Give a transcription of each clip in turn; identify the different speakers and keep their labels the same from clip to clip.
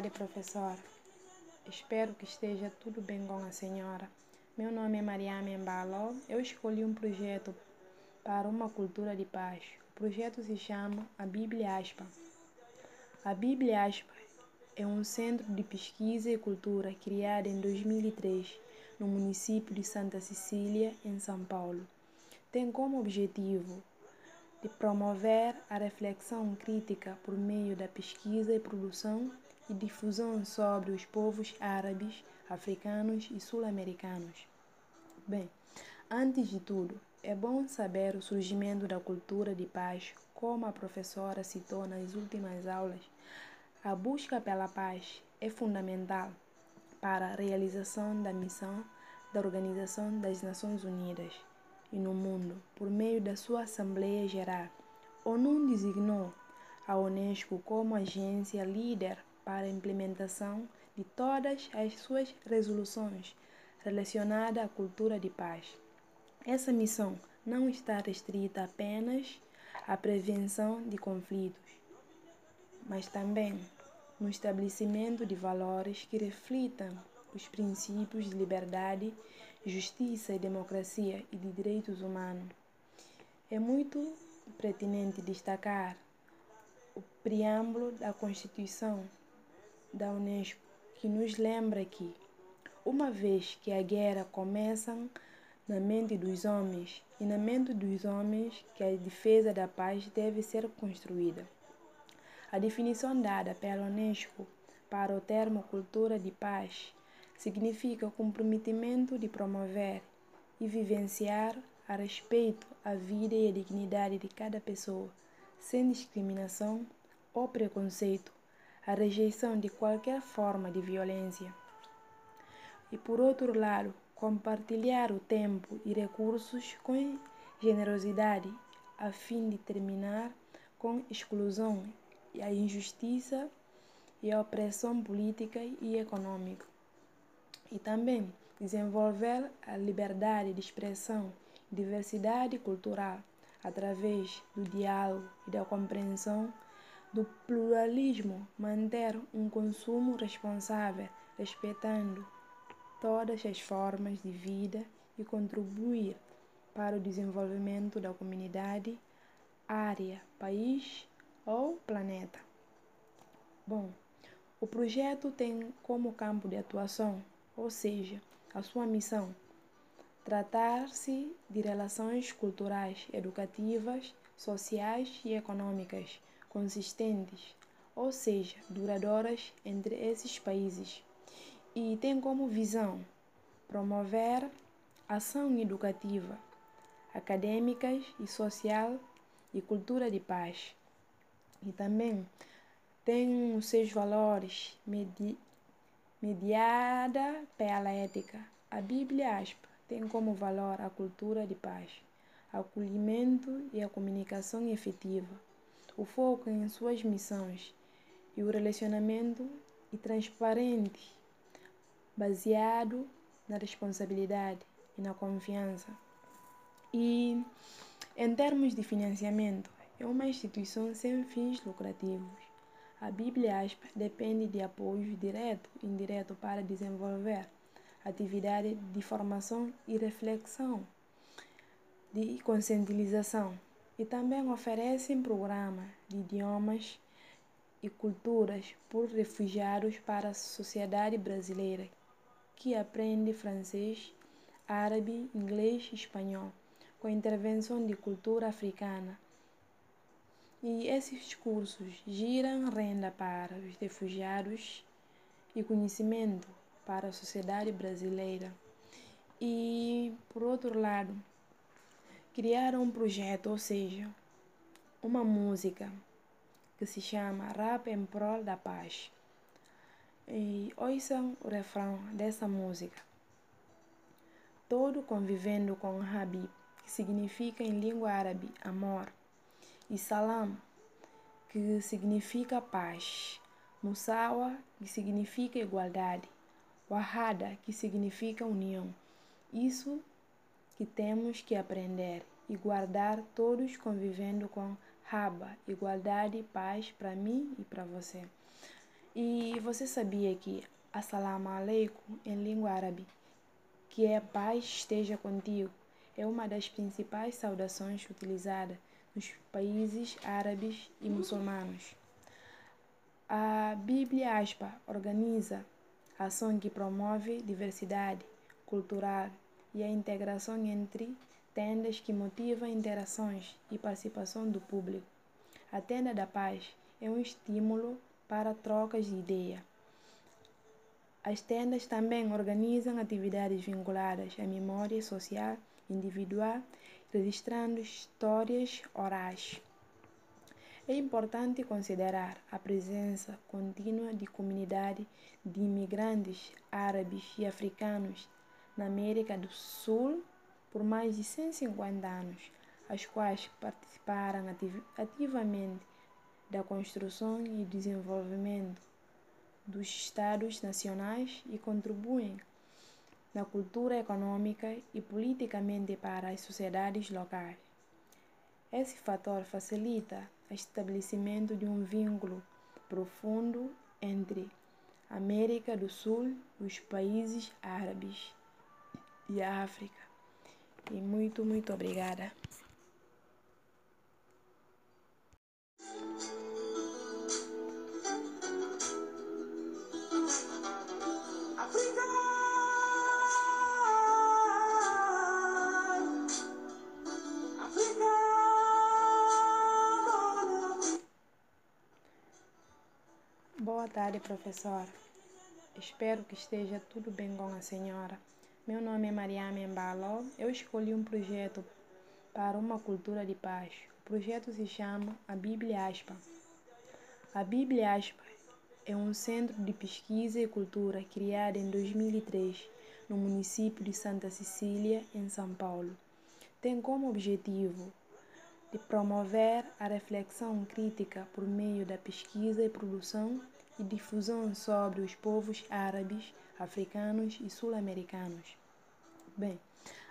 Speaker 1: Tarde, professora. Espero que esteja tudo bem com a senhora. Meu nome é Mariame Mbalo. Eu escolhi um projeto para uma cultura de paz. O projeto se chama A Bíblia Aspa. A Bíblia Aspa é um centro de pesquisa e cultura criado em 2003 no município de Santa Cecília, em São Paulo. Tem como objetivo de promover a reflexão crítica por meio da pesquisa e produção e difusão sobre os povos árabes, africanos e sul-americanos. Bem, antes de tudo, é bom saber o surgimento da cultura de paz, como a professora citou nas últimas aulas. A busca pela paz é fundamental para a realização da missão da Organização das Nações Unidas e no mundo por meio da sua Assembleia Geral. ONU designou a Unesco como agência líder para a implementação de todas as suas resoluções relacionadas à cultura de paz. Essa missão não está restrita apenas à prevenção de conflitos, mas também no estabelecimento de valores que reflitam os princípios de liberdade justiça e democracia e de direitos humanos. É muito pertinente destacar o preâmbulo da Constituição da Unesco, que nos lembra que, uma vez que a guerra começa na mente dos homens e na mente dos homens que a defesa da paz deve ser construída. A definição dada pela Unesco para o termo cultura de paz significa o comprometimento de promover e vivenciar a respeito à vida e à dignidade de cada pessoa, sem discriminação ou preconceito, a rejeição de qualquer forma de violência. E por outro lado, compartilhar o tempo e recursos com generosidade a fim de terminar com exclusão e a injustiça e a opressão política e econômica e também desenvolver a liberdade de expressão e diversidade cultural através do diálogo e da compreensão do pluralismo, manter um consumo responsável, respeitando todas as formas de vida e contribuir para o desenvolvimento da comunidade, área, país ou planeta. Bom, o projeto tem como campo de atuação ou seja, a sua missão tratar-se de relações culturais, educativas, sociais e econômicas consistentes, ou seja, duradouras entre esses países, e tem como visão promover ação educativa, acadêmicas e social e cultura de paz. E também tem os seus valores mediada pela ética. A Bíblia aspa, tem como valor a cultura de paz, acolhimento e a comunicação efetiva, o foco em suas missões e o relacionamento e transparente, baseado na responsabilidade e na confiança. E, em termos de financiamento, é uma instituição sem fins lucrativos a Bíblia aspa, depende de apoio direto e indireto para desenvolver atividade de formação e reflexão, de conscientização e também oferece um programa de idiomas e culturas por refugiados para a sociedade brasileira que aprende francês, árabe, inglês e espanhol, com intervenção de cultura africana e esses cursos giram renda para os refugiados e conhecimento para a sociedade brasileira. E, por outro lado, criaram um projeto, ou seja, uma música que se chama Rap em Prol da Paz. E ouçam o refrão dessa música. Todo convivendo com Habib, que significa em língua árabe amor e Salam, que significa paz, Musawa, que significa igualdade, Wahada, que significa união. Isso que temos que aprender e guardar todos convivendo com Raba, igualdade e paz para mim e para você. E você sabia que Assalamu alaikum em língua árabe, que é paz esteja contigo, é uma das principais saudações utilizadas nos países árabes e muçulmanos. A Bíblia Aspa organiza ação que promove diversidade cultural e a integração entre tendas que motivam interações e participação do público. A tenda da paz é um estímulo para trocas de ideia. As tendas também organizam atividades vinculadas à memória social individual, registrando histórias orais. É importante considerar a presença contínua de comunidades de imigrantes árabes e africanos na América do Sul por mais de 150 anos, as quais participaram ativamente da construção e desenvolvimento dos Estados nacionais e contribuem na cultura econômica e politicamente para as sociedades locais. Esse fator facilita o estabelecimento de um vínculo profundo entre América do Sul, os países árabes e a África. E muito, muito obrigada. Boa tarde, professora. Espero que esteja tudo bem com a senhora. Meu nome é Mariame Mbalo. Eu escolhi um projeto para uma cultura de paz. O projeto se chama A Bíblia Aspa. A Bíblia Aspa é um centro de pesquisa e cultura criado em 2003 no município de Santa Cecília, em São Paulo. Tem como objetivo de promover a reflexão crítica por meio da pesquisa e produção e difusão sobre os povos árabes, africanos e sul-americanos. Bem,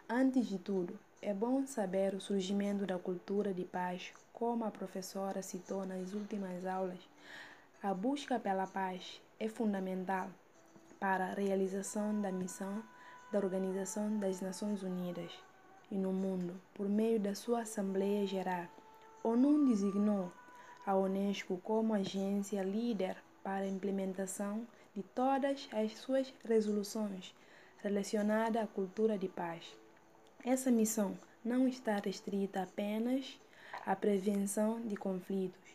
Speaker 1: antes de tudo, é bom saber o surgimento da cultura de paz, como a professora citou nas últimas aulas. A busca pela paz é fundamental para a realização da missão da Organização das Nações Unidas e no mundo, por meio da sua Assembleia Geral. ONU designou a Unesco como agência líder para a implementação de todas as suas resoluções relacionadas à cultura de paz. Essa missão não está restrita apenas à prevenção de conflitos,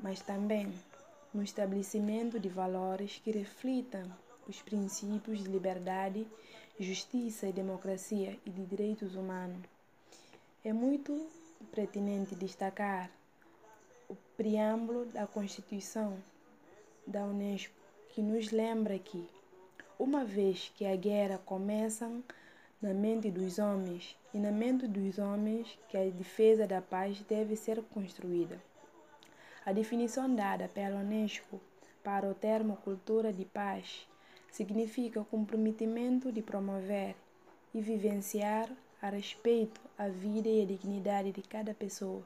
Speaker 1: mas também no estabelecimento de valores que reflitam os princípios de liberdade, justiça e democracia e de direitos humanos. É muito pertinente destacar o preâmbulo da Constituição da Unesco, que nos lembra que, uma vez que a guerra começa na mente dos homens, e na mente dos homens que a defesa da paz deve ser construída. A definição dada pela Unesco para o termo cultura de paz significa o comprometimento de promover e vivenciar a respeito à vida e à dignidade de cada pessoa,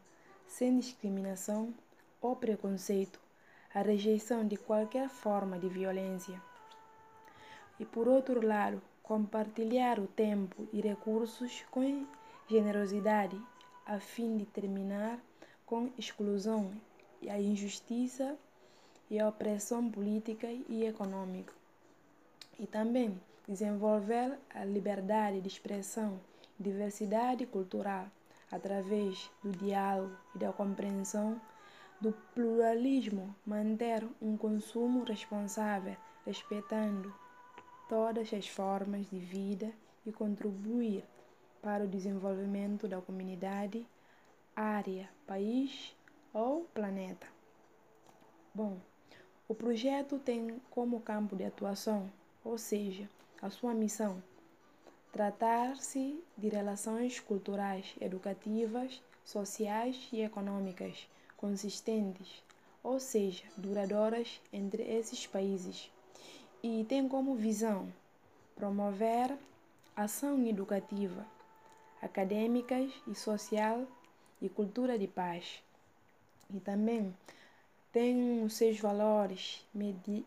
Speaker 1: sem discriminação ou preconceito, a rejeição de qualquer forma de violência. E por outro lado, compartilhar o tempo e recursos com generosidade a fim de terminar com exclusão e a injustiça e a opressão política e econômica. E também desenvolver a liberdade de expressão diversidade cultural através do diálogo e da compreensão do pluralismo, manter um consumo responsável, respeitando todas as formas de vida e contribuir para o desenvolvimento da comunidade, área, país ou planeta. Bom, o projeto tem como campo de atuação, ou seja, a sua missão, tratar-se de relações culturais, educativas, sociais e econômicas consistentes, ou seja, duradouras entre esses países, e tem como visão promover ação educativa, acadêmicas e social e cultura de paz, e também tem os seus valores medi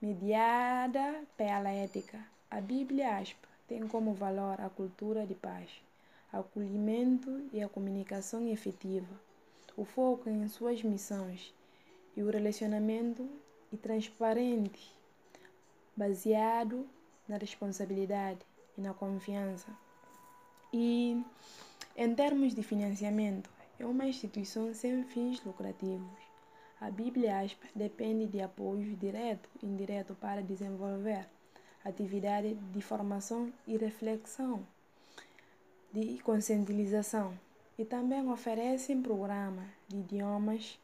Speaker 1: mediada pela ética. A Bíblia aspa, tem como valor a cultura de paz, acolhimento e a comunicação efetiva, o foco em suas missões e o relacionamento e transparente, baseado na responsabilidade e na confiança. E em termos de financiamento, é uma instituição sem fins lucrativos. A Bíblia aspa, depende de apoio direto e indireto para desenvolver atividade de formação e reflexão, de conscientização e também oferecem programa de idiomas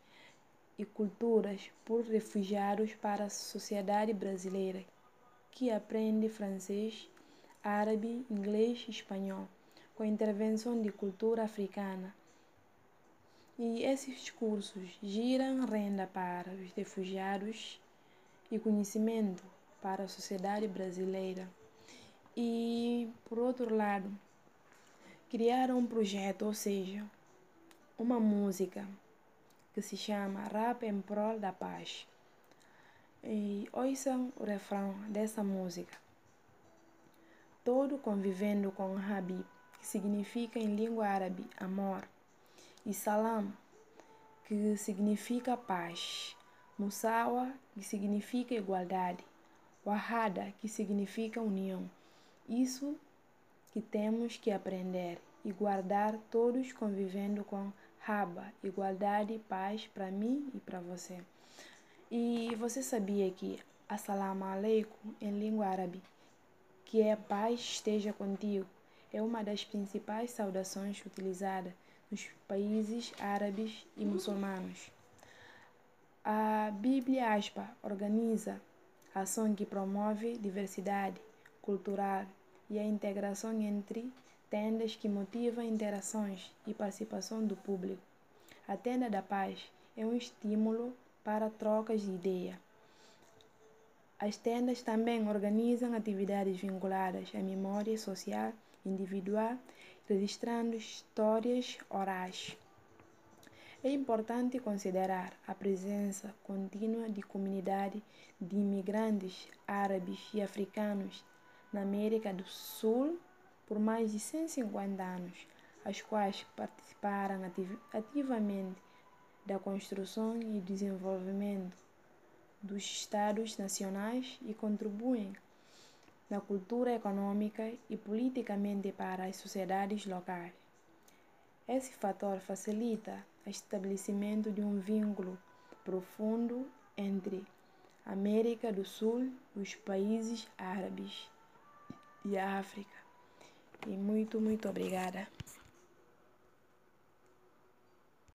Speaker 1: e culturas por refugiados para a sociedade brasileira que aprende francês, árabe, inglês e espanhol, com intervenção de cultura africana. E esses cursos giram renda para os refugiados e conhecimento para a sociedade brasileira. E, por outro lado, criaram um projeto, ou seja, uma música que se chama Rap em Prol da Paz. E ouçam o refrão dessa música. Todo convivendo com Habib, que significa em língua árabe amor, e Salam, que significa paz, Musawa, que significa igualdade, Wahada, que significa união. Isso que temos que aprender e guardar todos convivendo com Raba, igualdade e paz para mim e para você. E você sabia que Assalamu alaikum em língua árabe, que é paz esteja contigo, é uma das principais saudações utilizadas nos países árabes e muçulmanos. A Bíblia Aspa organiza ação que promove diversidade cultural e a integração entre tendas que motivam interações e participação do público. A Tenda da Paz é um estímulo para trocas de ideia. As tendas também organizam atividades vinculadas à memória social individual, registrando histórias orais. É importante considerar a presença contínua de comunidade de imigrantes árabes e africanos na América do Sul por mais de 150 anos, as quais participaram ativamente da construção e desenvolvimento dos Estados nacionais e contribuem na cultura econômica e politicamente para as sociedades locais. Esse fator facilita o estabelecimento de um vínculo profundo entre América do Sul, os países árabes e a África. E muito, muito obrigada.